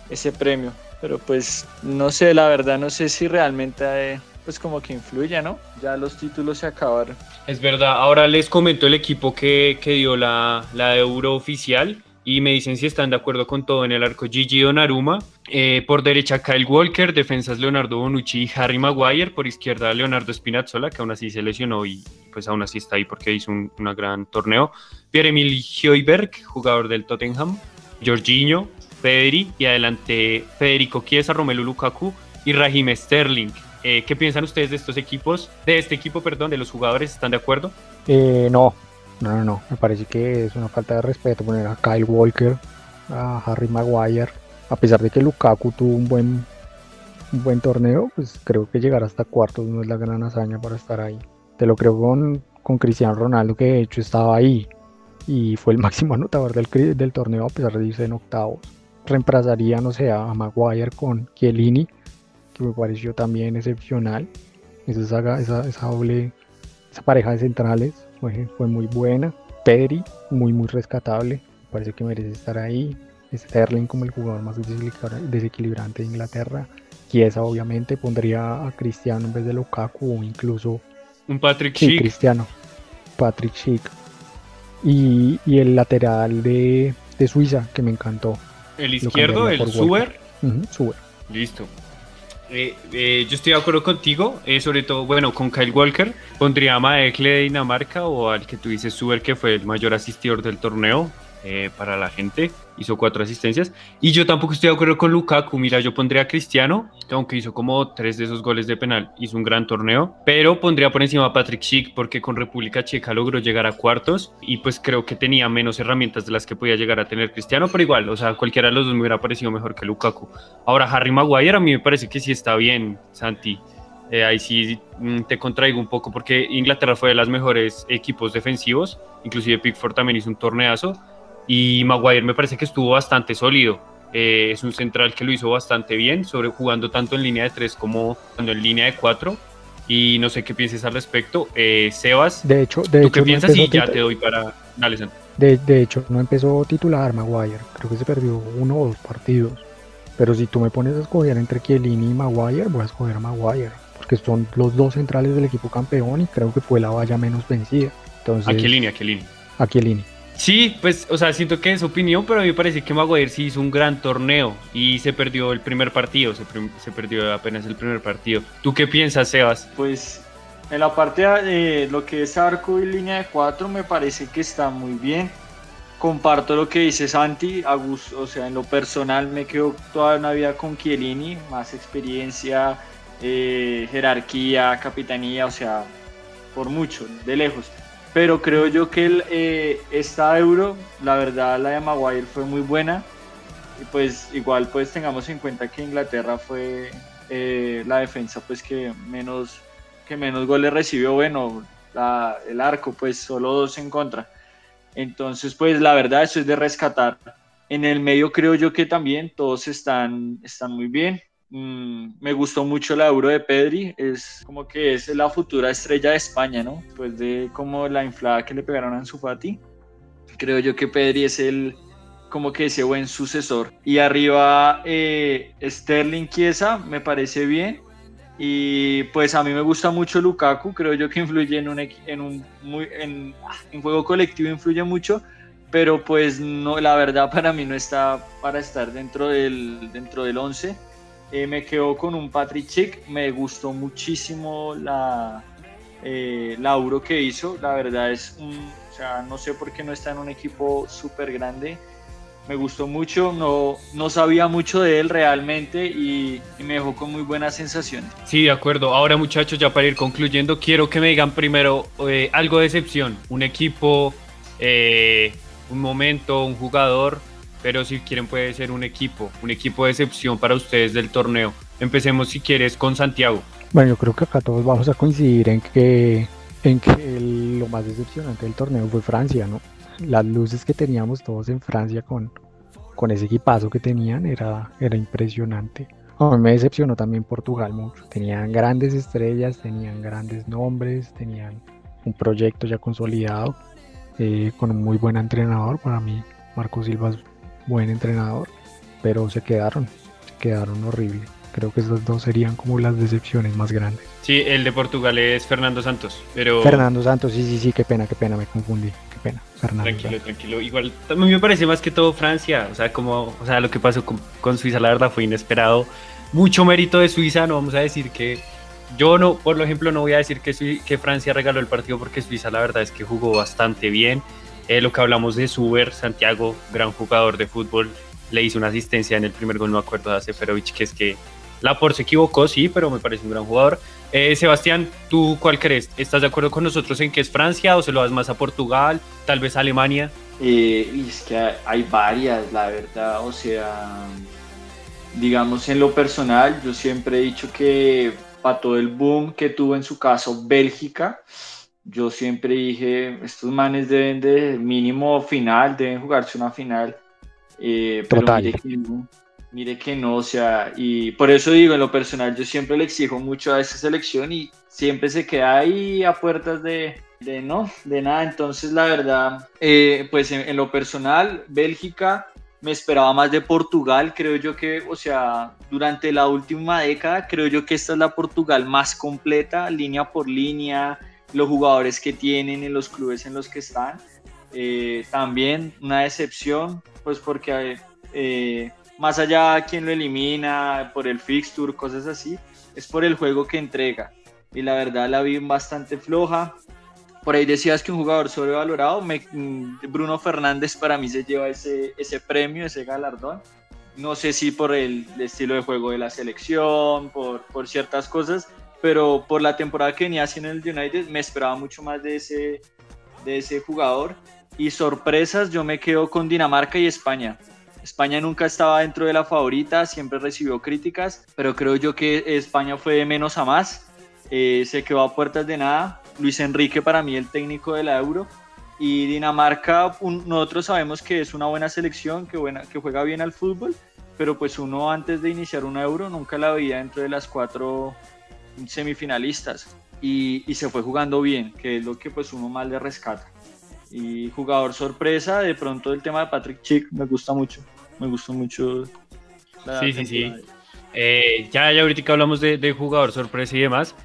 ese premio. Pero pues no sé, la verdad no sé si realmente eh, pues como que influye, ¿no? Ya los títulos se acabaron. Es verdad, ahora les comento el equipo que, que dio la, la Euro oficial y me dicen si están de acuerdo con todo en el arco Gigi Donnarumma, eh, por derecha Kyle Walker, defensas Leonardo Bonucci y Harry Maguire, por izquierda Leonardo Spinazzola, que aún así se lesionó y pues aún así está ahí porque hizo un gran torneo, Pierre-Emile Heuberg, jugador del Tottenham, Jorginho, Federi y adelante Federico Chiesa, Romelu Lukaku y Raheem Sterling. Eh, ¿Qué piensan ustedes de estos equipos? De este equipo, perdón, de los jugadores, ¿están de acuerdo? Eh, no, no, no, no. Me parece que es una falta de respeto poner a Kyle Walker, a Harry Maguire. A pesar de que Lukaku tuvo un buen, un buen torneo, pues creo que llegar hasta cuartos no es la gran hazaña para estar ahí. Te lo creo con, con Cristiano Ronaldo, que de hecho estaba ahí y fue el <laughs> máximo anotador del, del torneo a pesar de irse en octavos reemplazaría, no sé, a Maguire con Chiellini, que me pareció también excepcional. Esa, esa, esa doble, esa pareja de centrales fue, fue muy buena. Pedri, muy, muy rescatable. Me parece que merece estar ahí. Sterling como el jugador más desequilibrante de Inglaterra. Chiesa obviamente pondría a Cristiano en vez de Lukaku o incluso un Patrick sí, Cristiano. Patrick Schick. Y, y el lateral de, de Suiza que me encantó. El izquierdo, el Suber. Suber. Listo. Eh, eh, yo estoy de acuerdo contigo, eh, sobre todo, bueno, con Kyle Walker. Pondría a Maekle de Dinamarca o al que tú dices Suber, que fue el mayor asistidor del torneo. Eh, para la gente, hizo cuatro asistencias. Y yo tampoco estoy de acuerdo con Lukaku. Mira, yo pondría a Cristiano, que aunque hizo como tres de esos goles de penal, hizo un gran torneo. Pero pondría por encima a Patrick Schick, porque con República Checa logró llegar a cuartos. Y pues creo que tenía menos herramientas de las que podía llegar a tener Cristiano. Pero igual, o sea, cualquiera de los dos me hubiera parecido mejor que Lukaku. Ahora, Harry Maguire a mí me parece que sí está bien, Santi. Eh, ahí sí mm, te contraigo un poco porque Inglaterra fue de los mejores equipos defensivos, inclusive Pickford también hizo un torneazo, y Maguire me parece que estuvo bastante sólido. Eh, es un central que lo hizo bastante bien, sobre jugando tanto en línea de 3 como en línea de 4. Y no sé qué pienses al respecto. Eh, Sebas, de hecho, de ¿tú qué piensas? Y ya te doy para... De, de, hecho, no empezó titular Maguire. Creo que se perdió uno o dos partidos. Pero si tú me pones a escoger entre Chiellini y Maguire, voy a escoger a Maguire. Porque son los dos centrales del equipo campeón y creo que fue la valla menos vencida. Entonces, ¿A Chiellini? ¿A Chiellini? A Chiellini Sí, pues, o sea, siento que es opinión, pero a mí me parece que Maguire sí hizo un gran torneo y se perdió el primer partido, se, perdió apenas el primer partido. ¿Tú qué piensas, Sebas? Pues en la parte de lo que es arco y línea de cuatro me parece que está muy bien. Comparto lo que dice Santi, o sea, en lo personal me quedo toda una vida con Chiellini, más experiencia, eh, jerarquía, capitanía, o sea, por mucho, de lejos. Pero creo yo que el, eh, esta euro, la verdad, la de Maguire fue muy buena. Y pues igual pues tengamos en cuenta que Inglaterra fue eh, la defensa pues que menos, que menos goles recibió. Bueno, el arco pues solo dos en contra. Entonces pues la verdad eso es de rescatar. En el medio creo yo que también todos están, están muy bien. Mm, me gustó mucho la Euro de Pedri, es como que es la futura estrella de España, ¿no? Después de como la inflada que le pegaron a Ansu creo yo que Pedri es el como que ese buen sucesor. Y arriba eh, Sterling Chiesa me parece bien. Y pues a mí me gusta mucho Lukaku, creo yo que influye en un, en un muy, en, en juego colectivo influye mucho, pero pues no, la verdad para mí no está para estar dentro del, dentro del 11 eh, me quedo con un Patrick Chick, me gustó muchísimo la, eh, Euro que hizo, la verdad es un, o sea, no sé por qué no está en un equipo súper grande, me gustó mucho, no, no sabía mucho de él realmente y, me dejó con muy buenas sensaciones. Sí, de acuerdo. Ahora muchachos, ya para ir concluyendo, quiero que me digan primero eh, algo de excepción, un equipo, un momento, un jugador pero si quieren puede ser un equipo, un equipo de excepción para ustedes del torneo. Empecemos si quieres con Santiago. Bueno, yo creo que acá todos vamos a coincidir en que, en que lo más decepcionante del torneo fue Francia, ¿no? Las luces que teníamos todos en Francia con, con ese equipazo que tenían era, era impresionante. A mí me decepcionó también Portugal mucho. Tenían grandes estrellas, tenían grandes nombres, tenían un proyecto ya consolidado, eh, con un muy buen entrenador. Para mí, Marco Silva buen entrenador, pero se quedaron, se quedaron horrible. Creo que esos dos serían como las decepciones más grandes. Sí, el de Portugal es Fernando Santos, pero... Fernando Santos, sí, sí, sí, qué pena, qué pena, me confundí, qué pena. Fernando tranquilo, tranquilo. Igual, también me parece más que todo Francia, o sea, como, o sea, lo que pasó con, Suiza, la verdad, fue inesperado. Mucho mérito de Suiza, no vamos a decir que yo no, por ejemplo, no voy a decir que, que Francia regaló el partido porque Suiza la verdad es que jugó bastante bien. Eh, lo que hablamos de Suber, Santiago, gran jugador de fútbol, le hizo una asistencia en el primer gol, no acuerdo, a Seferovic, que es que Lapor se equivocó, sí, pero me parece un gran jugador. Eh, Sebastián, ¿tú cuál crees? ¿Estás de acuerdo con nosotros en que es Francia o se lo das más a Portugal, tal vez a Alemania? Eh, es que hay varias, la verdad, o sea, digamos en lo personal, yo siempre he dicho que para todo el boom que tuvo en su caso Bélgica, yo siempre dije, estos manes deben de mínimo final, deben jugarse una final. Eh, pero mire que, no, mire que no, o sea, y por eso digo, en lo personal, yo siempre le exijo mucho a esa selección y siempre se queda ahí a puertas de, de no, de nada. Entonces, la verdad, eh, pues en, lo personal, Bélgica me esperaba más de Portugal, creo yo que, o sea, durante la última década, creo yo que esta es la Portugal más completa, línea por línea, los jugadores que tienen en los clubes en los que están. Eh, también una decepción, pues porque eh, más allá de quien lo elimina, por el fixture, cosas así, es por el juego que entrega. Y la verdad la vi bastante floja. Por ahí decías que un jugador sobrevalorado, mm, Bruno Fernández para mí se lleva ese, ese premio, ese galardón. No sé si por el, estilo de juego de la selección, por, por ciertas cosas, pero por la temporada que venía haciendo en el United me esperaba mucho más de ese, de ese jugador. Y sorpresas, yo me quedo con Dinamarca y España. España nunca estaba dentro de la favorita, siempre recibió críticas, pero creo yo que España fue de menos a más. Eh, se quedó a puertas de nada. Luis Enrique para mí el técnico de la Euro. Y Dinamarca, nosotros sabemos que es una buena selección, que, buena, que juega bien al fútbol, pero pues uno antes de iniciar una Euro nunca la veía dentro de las cuatro semifinalistas y, se fue jugando bien, que es lo que pues uno más le rescata. Y jugador sorpresa, de pronto el tema de Patrick Chick me gusta mucho, me gustó mucho. sí, sí, sí. Eh, ya, ya ahorita hablamos de, jugador sorpresa y demás.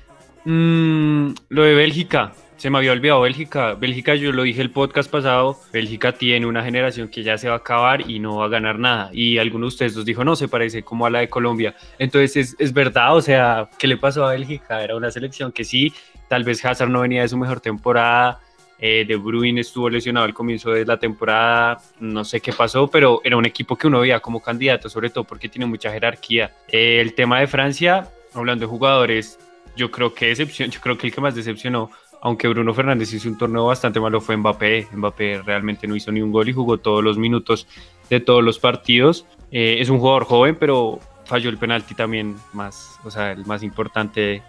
Mm, lo de Bélgica, se me había olvidado Bélgica. Bélgica, yo lo dije el podcast pasado, Bélgica tiene una generación que ya se va a acabar y no va a ganar nada. Y alguno de ustedes nos dijo, no, se parece como a la de Colombia. Entonces es, es verdad, o sea, ¿qué le pasó a Bélgica? Era una selección que sí, tal vez Hazard no venía de su mejor temporada, eh, de Bruin estuvo lesionado al comienzo de la temporada, no sé qué pasó, pero era un equipo que uno veía como candidato, sobre todo porque tiene mucha jerarquía. Eh, el tema de Francia, hablando de jugadores, yo creo que decepción, yo creo que el que más decepcionó, aunque Bruno Fernández hizo un torneo bastante malo, fue Mbappé. Mbappé realmente no hizo ni un gol y jugó todos los minutos de todos los partidos. Eh, es un jugador joven, pero falló el penalti también más, o sea, el más importante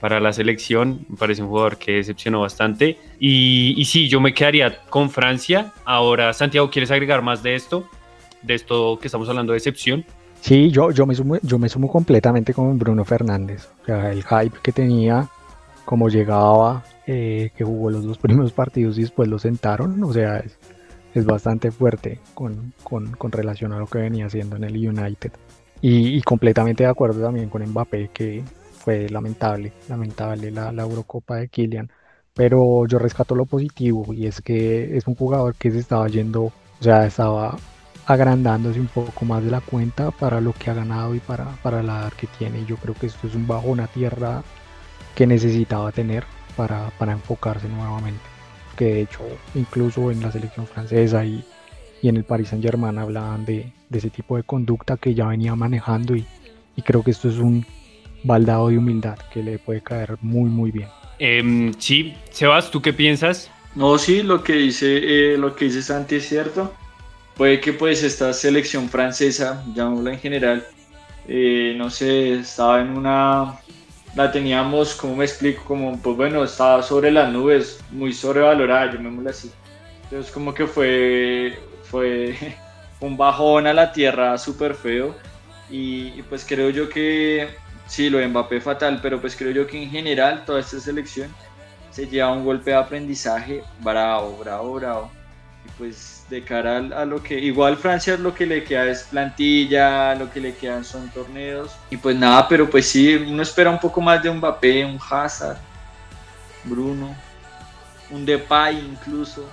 para la selección. Me parece un jugador que decepcionó bastante. Y, y sí, yo me quedaría con Francia. Ahora, Santiago, ¿quieres agregar más de esto? De esto que estamos hablando de decepción. Sí, yo, yo, me sumo, yo me sumo completamente con Bruno Fernández. O sea, el hype que tenía, como llegaba, eh, que jugó los dos <laughs> primeros partidos y después lo sentaron. O sea, es, es bastante fuerte con, con, con, relación a lo que venía haciendo en el United. Y, completamente de acuerdo también con Mbappé, que fue lamentable, lamentable la, la, Eurocopa de Kylian. Pero yo rescato lo positivo y es que es un jugador que se estaba yendo, o sea, estaba agrandándose un poco más de la cuenta para lo que ha ganado y para, para la edad que tiene. Yo creo que esto es un bajón a tierra que necesitaba tener para, para enfocarse nuevamente. Que de hecho, incluso en la selección francesa y, y en el Paris Saint Germain hablaban de, de, ese tipo de conducta que ya venía manejando y, y creo que esto es un, baldado de humildad que le puede caer muy muy bien. Eh, sí, Sebas, ¿tú qué piensas? No, sí, lo que dice, eh, lo que dice Santi es cierto. Puede que pues esta selección francesa, llamémosla en general, eh, no sé, estaba en una, la teníamos, como me explico? Como, pues bueno, estaba sobre las nubes, muy sobrevalorada, llamémosla así. Entonces como que fue, fue <laughs> un bajón a la tierra súper feo y, y pues creo yo que Sí, lo de Mbappé fatal, pero pues creo yo que en general toda esta selección se lleva un golpe de aprendizaje bravo, bravo, bravo. Pues de cara a, lo que, igual Francia lo que le queda es plantilla, lo que le quedan son torneos. Y pues nada, pero pues sí, uno espera un poco más de un Mbappé, un Hazard, Bruno, un Depay incluso.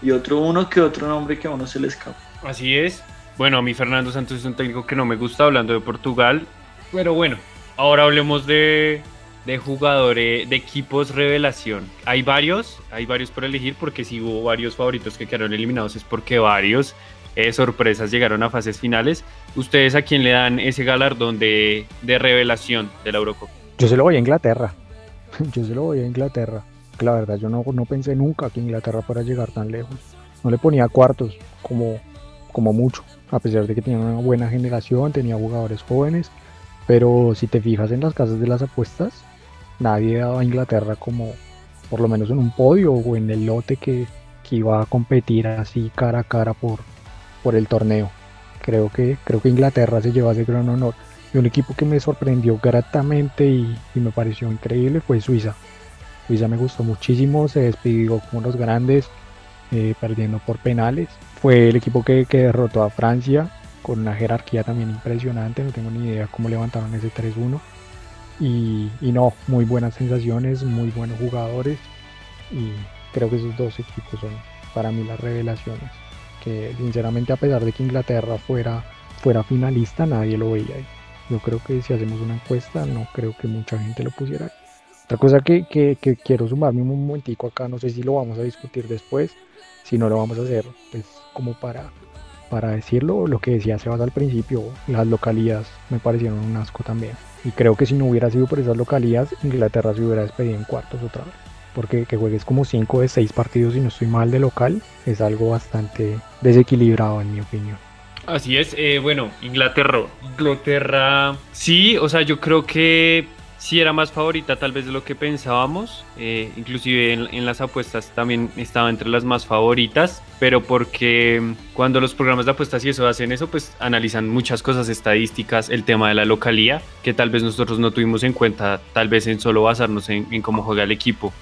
Y otro uno que otro nombre que a uno se le escapa. Así es. Bueno, a mí Fernando Santos es un técnico que no me gusta hablando de Portugal. Pero bueno, ahora hablemos de, de jugadores, de equipos revelación. Hay varios, hay varios por elegir porque si hubo varios favoritos que quedaron eliminados es porque varios eh, sorpresas llegaron a fases finales. ¿Ustedes a quién le dan ese galardón de, de revelación de la Eurocopa? Yo se lo voy a Inglaterra. <laughs> Yo se lo voy a Inglaterra. La verdad, yo no, no pensé nunca que Inglaterra fuera a llegar tan lejos. No le ponía cuartos como, como mucho, a pesar de que tenía una buena generación, tenía jugadores jóvenes pero si te fijas en las casas de las apuestas, nadie daba a Inglaterra como por lo menos en un podio o en el lote que, que iba a competir así cara a cara por, por el torneo. Creo que, creo que Inglaterra se lleva ese gran honor. Y un equipo que me sorprendió gratamente y, me pareció increíble fue Suiza. Suiza me gustó muchísimo, se despidió como los grandes, eh, perdiendo por penales. Fue el equipo que, que derrotó a Francia con una jerarquía también impresionante, no tengo ni idea cómo levantaron ese 3-1. Y, no, muy buenas sensaciones, muy buenos jugadores y creo que esos dos equipos son para mí las revelaciones. Que sinceramente a pesar de que Inglaterra fuera, fuera finalista, nadie lo veía ahí. Yo creo que si hacemos una encuesta, no creo que mucha gente lo pusiera ahí. Otra cosa que, que, que quiero sumarme un momentico acá, no sé si lo vamos a discutir después, si no lo vamos a hacer, pues como para para decirlo, lo que decía Sebas al principio, las localías me parecieron un asco también. Y creo que si no hubiera sido por esas localías, Inglaterra se hubiera despedido en cuartos otra vez. Porque que juegues como 5 de 6 partidos y no estoy mal de local es algo bastante desequilibrado en mi opinión. Así es, eh, bueno, Inglaterra, Inglaterra, sí, o sea, yo creo que sí era más favorita tal vez de lo que pensábamos, eh, inclusive en, las apuestas también estaba entre las más favoritas, pero porque cuando los programas de apuestas y eso hacen eso, pues analizan muchas cosas estadísticas, el tema de la localía, que tal vez nosotros no tuvimos en cuenta, tal vez en solo basarnos en, cómo juega el equipo.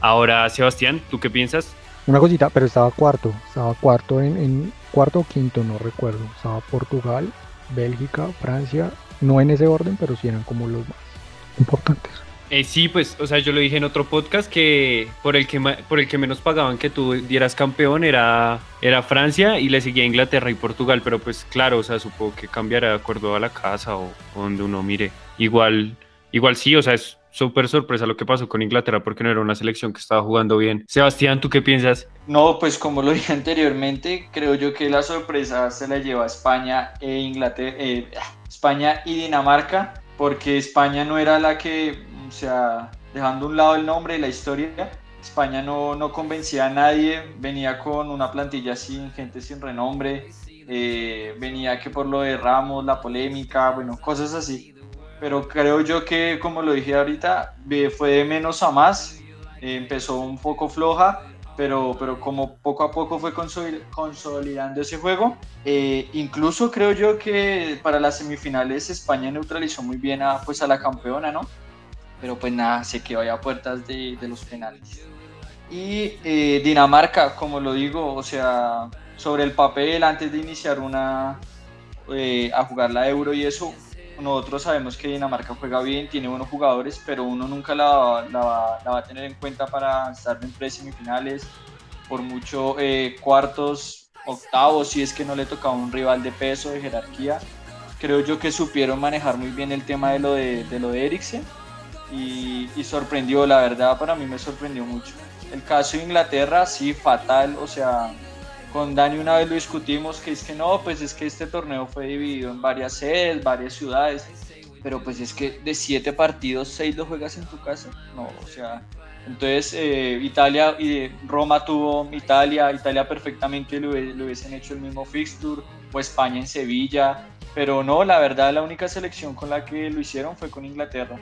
Ahora, Sebastián, ¿tú qué piensas? Una cosita, pero estaba cuarto, estaba cuarto en cuarto o quinto, no recuerdo, estaba Portugal, Bélgica, Francia, no en ese orden, pero sí eran como los más importantes. Eh, sí, pues, o sea, yo lo dije en otro podcast que por el que por el que menos pagaban que tú dieras campeón era, era Francia y le seguía Inglaterra y Portugal, pero pues claro, o sea, supongo que cambiará de acuerdo a la casa o, donde uno mire. Igual, igual sí, o sea, es súper sorpresa lo que pasó con Inglaterra porque no era una selección que estaba jugando bien. Sebastián, ¿tú qué piensas? No, pues como lo dije anteriormente, creo yo que la sorpresa se la lleva España e Inglaterra, eh, España y Dinamarca, porque España no era la que o sea, dejando a un lado el nombre y la historia, España no, no convencía a nadie, venía con una plantilla sin gente sin renombre, eh, venía que por lo de Ramos, la polémica, bueno, cosas así. Pero creo yo que, como lo dije ahorita, fue de menos a más, empezó un poco floja, pero, pero como poco a poco fue consolidando ese juego, eh, incluso creo yo que para las semifinales España neutralizó muy bien a, pues a la campeona, ¿no? pero pues nada, se quedó a puertas de, de, los penales. Y eh, Dinamarca, como lo digo, o sea, sobre el papel, antes de iniciar una, eh, a jugar la Euro y eso, nosotros sabemos que Dinamarca juega bien, tiene buenos jugadores, pero uno nunca la, la, la va a tener en cuenta para estar en tres semifinales, por mucho eh, cuartos, octavos, si es que no le tocaba un rival de peso, de jerarquía. Creo yo que supieron manejar muy bien el tema de lo de, de lo de Eriksen y, sorprendió, la verdad para mí me sorprendió mucho. El caso de Inglaterra, sí, fatal, o sea, con Dani una vez lo discutimos, que es que no, pues es que este torneo fue dividido en varias sedes, varias ciudades, pero pues es que de siete partidos, seis lo juegas en tu casa, no, o sea, entonces eh, Italia y Roma tuvo Italia, Italia perfectamente le hubiesen hecho el mismo fixture, o España en Sevilla, pero no, la verdad la única selección con la que lo hicieron fue con Inglaterra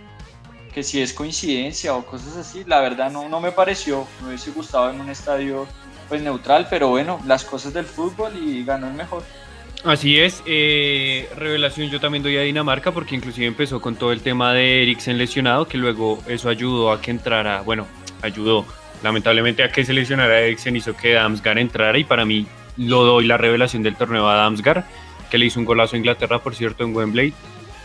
que si es coincidencia o cosas así, la verdad no, no me pareció, me hubiese gustado en un estadio pues neutral, pero bueno, las cosas del fútbol y ganó el mejor. Así es, eh, revelación yo también doy a Dinamarca porque inclusive empezó con todo el tema de Eriksen lesionado, que luego eso ayudó a que entrara, bueno, ayudó lamentablemente a que se lesionara Eriksen, hizo que Damsgaard entrara y para mí lo doy la revelación del torneo a Damsgaard, que le hizo un golazo a Inglaterra, por cierto, en Wembley,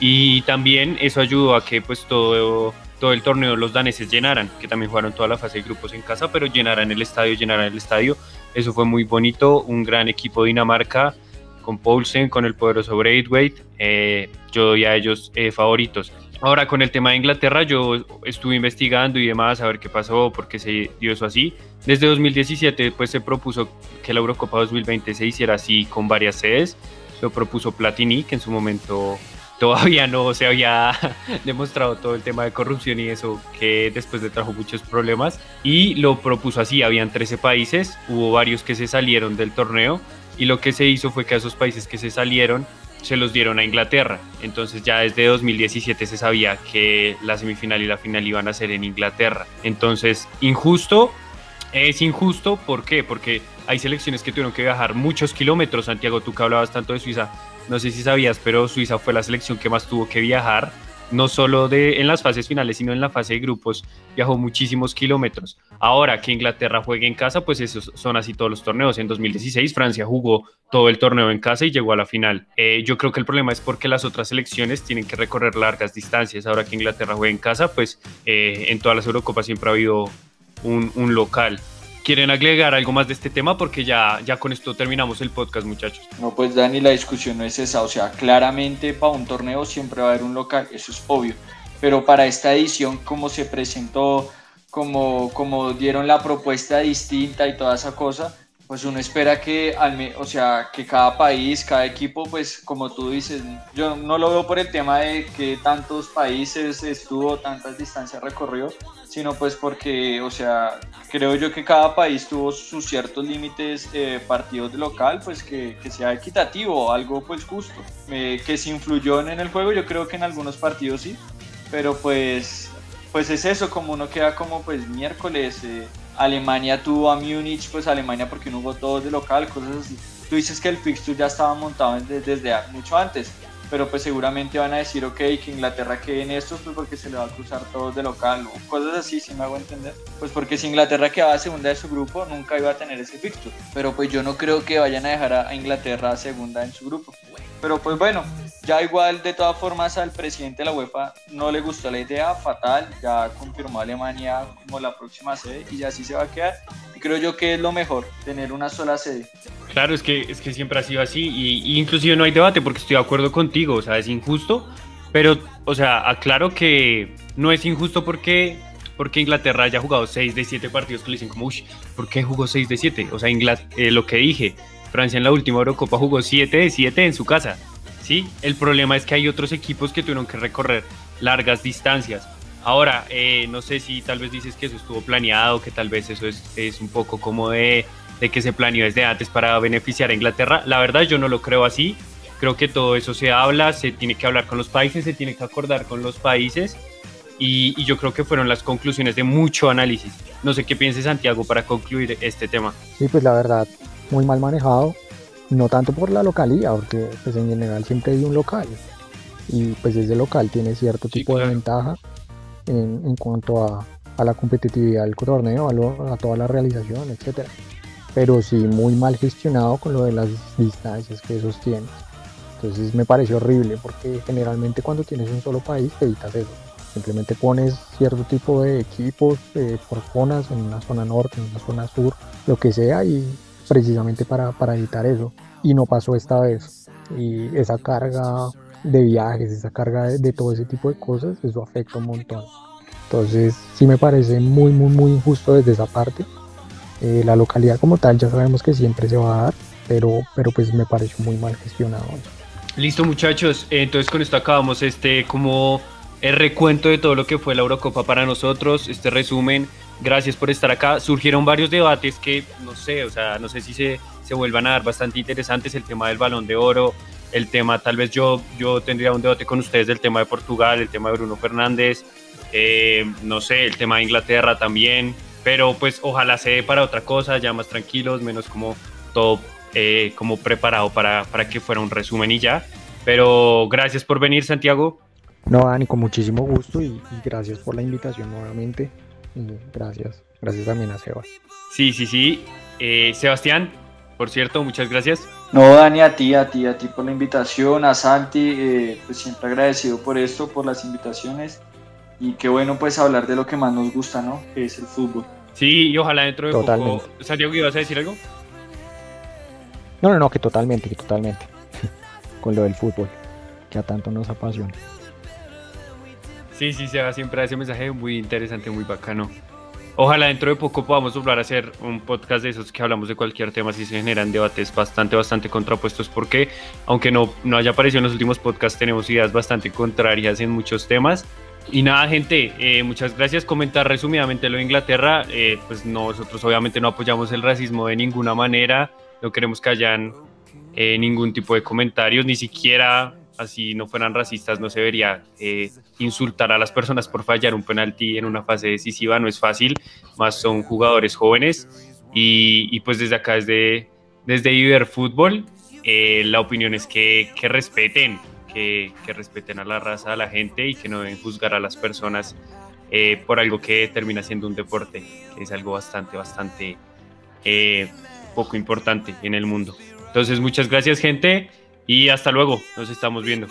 y también eso ayudó a que pues todo, todo el torneo los daneses llenaran, que también jugaron toda la fase de grupos en casa, pero llenaran el estadio, llenaran el estadio. Eso fue muy bonito, un gran equipo de Dinamarca con Poulsen, con el poderoso Braithwaite, eh, yo doy a ellos eh, favoritos. Ahora con el tema de Inglaterra, yo estuve investigando y demás a ver qué pasó, por qué se dio eso así. Desde 2017 pues se propuso que la Eurocopa 2020 se hiciera así con varias sedes. Lo propuso Platini, que en su momento todavía no se había <laughs> demostrado todo el tema de corrupción y eso que después le trajo muchos problemas y lo propuso así, habían 13 países, hubo varios que se salieron del torneo y lo que se hizo fue que a esos países que se salieron se los dieron a Inglaterra. Entonces ya desde 2017 se sabía que la semifinal y la final iban a ser en Inglaterra. Entonces, injusto, es injusto, ¿por qué? Porque hay selecciones que tuvieron que viajar muchos kilómetros. Santiago, tú que hablabas tanto de Suiza, no sé si sabías, pero Suiza fue la selección que más tuvo que viajar, no solo de, en las fases finales, sino en la fase de grupos, viajó muchísimos kilómetros. Ahora que Inglaterra juegue en casa, pues esos son así todos los torneos. En 2016 Francia jugó todo el torneo en casa y llegó a la final. Eh, yo creo que el problema es porque las otras selecciones tienen que recorrer largas distancias. Ahora que Inglaterra juega en casa, pues eh, en todas las Eurocopas siempre ha habido un, un local. ¿Quieren agregar algo más de este tema? Porque ya, ya con esto terminamos el podcast, muchachos. No, pues Dani, la discusión no es esa. O sea, claramente para un torneo siempre va a haber un local, eso es obvio. Pero para esta edición, como se presentó, como, como dieron la propuesta distinta y toda esa cosa, pues uno espera que, o sea, que cada país, cada equipo, pues como tú dices, yo no lo veo por el tema de que tantos países estuvo, tantas distancias recorrió, sino pues porque, o sea, creo yo que cada país tuvo sus ciertos límites eh, partidos de local, pues que, que, sea equitativo, algo pues justo, eh, que se influyó en el juego, yo creo que en algunos partidos sí, pero pues, pues es eso, como uno queda como pues miércoles. Eh, Alemania tuvo a Múnich, pues Alemania porque no hubo todos de local, cosas así. Tú dices que el fixture ya estaba montado desde, mucho antes, pero pues seguramente van a decir, ok, que Inglaterra quede en estos, pues porque se le va a cruzar todos de local, o cosas así, si me hago entender. Pues porque si Inglaterra quedaba segunda de su grupo, nunca iba a tener ese fixture. Pero pues yo no creo que vayan a dejar a Inglaterra segunda en su grupo. Pero pues bueno, Ya igual, de todas formas, al presidente de la UEFA no le gustó la idea, fatal, ya confirmó Alemania como la próxima sede y ya así se va a quedar. Y creo yo que es lo mejor, tener una sola sede. Claro, es que, es que siempre ha sido así y, y inclusive no hay debate porque estoy de acuerdo contigo, o sea, es injusto, pero, o sea, aclaro que no es injusto porque porque Inglaterra haya jugado 6 de 7 partidos que le dicen como, uy, ¿por qué jugó 6 de 7? O sea, eh, lo que dije, Francia en la última Eurocopa jugó 7 de 7 en su casa. ¿Sí? El problema es que hay otros equipos que tuvieron que recorrer largas distancias. Ahora, eh, no sé si tal vez dices que eso estuvo planeado, que tal vez eso es, un poco como de, de que se planeó desde antes para beneficiar a Inglaterra. La verdad yo no lo creo así. Creo que todo eso se habla, se tiene que hablar con los países, se tiene que acordar con los países y, yo creo que fueron las conclusiones de mucho análisis. No sé qué piense Santiago para concluir este tema. Sí, pues la verdad, muy mal manejado, no tanto por la localidad, porque pues en general siempre hay un local y pues ese local tiene cierto tipo de ventaja en, en cuanto a, a, la competitividad del torneo, a, a toda la realización, etcétera. Pero sí muy mal gestionado con lo de las distancias que esos tienen. Entonces me pareció horrible porque generalmente cuando tienes un solo país te evitas eso Simplemente pones cierto tipo de equipos eh, por zonas, en una zona norte, en una zona sur, lo que sea, y precisamente para, para evitar eso. Y no pasó esta vez. Y esa carga de viajes, esa carga de, todo ese tipo de cosas, eso afecta un montón. Entonces sí me parece muy, muy, muy injusto desde esa parte. Eh, la localidad como tal ya sabemos que siempre se va a dar, pero, pero pues me pareció muy mal gestionado. Listo muchachos, entonces con esto acabamos este como el recuento de todo lo que fue la Eurocopa para nosotros, este resumen. Gracias por estar acá. Surgieron varios debates que no sé, o sea, no sé si se, se vuelvan a dar bastante interesantes. El tema del balón de oro, el tema, tal vez yo, yo tendría un debate con ustedes del tema de Portugal, el tema de Bruno Fernández, eh, no sé, el tema de Inglaterra también. Pero pues ojalá se dé para otra cosa, ya más tranquilos, menos como todo eh, como preparado para, para que fuera un resumen y ya. Pero gracias por venir, Santiago. No, Dani, con muchísimo gusto y, gracias por la invitación nuevamente. Gracias, gracias también a Sebas. Sí, sí, sí. Eh, Sebastián, por cierto, muchas gracias. No, Dani, a ti, a ti, a ti por la invitación, a Santi, eh, pues siempre agradecido por esto, por las invitaciones y qué bueno pues hablar de lo que más nos gusta, ¿no? Que es el fútbol. Sí, y ojalá dentro de totalmente. poco... Santiago, ¿ibas a decir algo? No, no, no, que totalmente, que totalmente. <laughs> Con lo del fútbol, que a tanto nos apasiona. Sí, sí, se va siempre ese mensaje muy interesante, muy bacano. Ojalá dentro de poco podamos volver a hacer un podcast de esos que hablamos de cualquier tema, si se generan debates bastante, bastante contrapuestos, porque aunque no, no haya aparecido en los últimos podcasts, tenemos ideas bastante contrarias en muchos temas. Y nada, gente, eh, muchas gracias. Comentar resumidamente lo de Inglaterra, eh, pues nosotros obviamente no apoyamos el racismo de ninguna manera, no queremos que hayan eh, ningún tipo de comentarios, ni siquiera así no fueran racistas, no se debería eh, insultar a las personas por fallar un penalti en una fase decisiva, no es fácil, más son jugadores jóvenes y, pues desde acá, desde, desde Iber Fútbol, eh, la opinión es que, que respeten, que, respeten a la raza, a la gente y que no deben juzgar a las personas eh, por algo que termina siendo un deporte, que es algo bastante, bastante poco importante en el mundo. Entonces, muchas gracias gente y hasta luego, nos estamos viendo.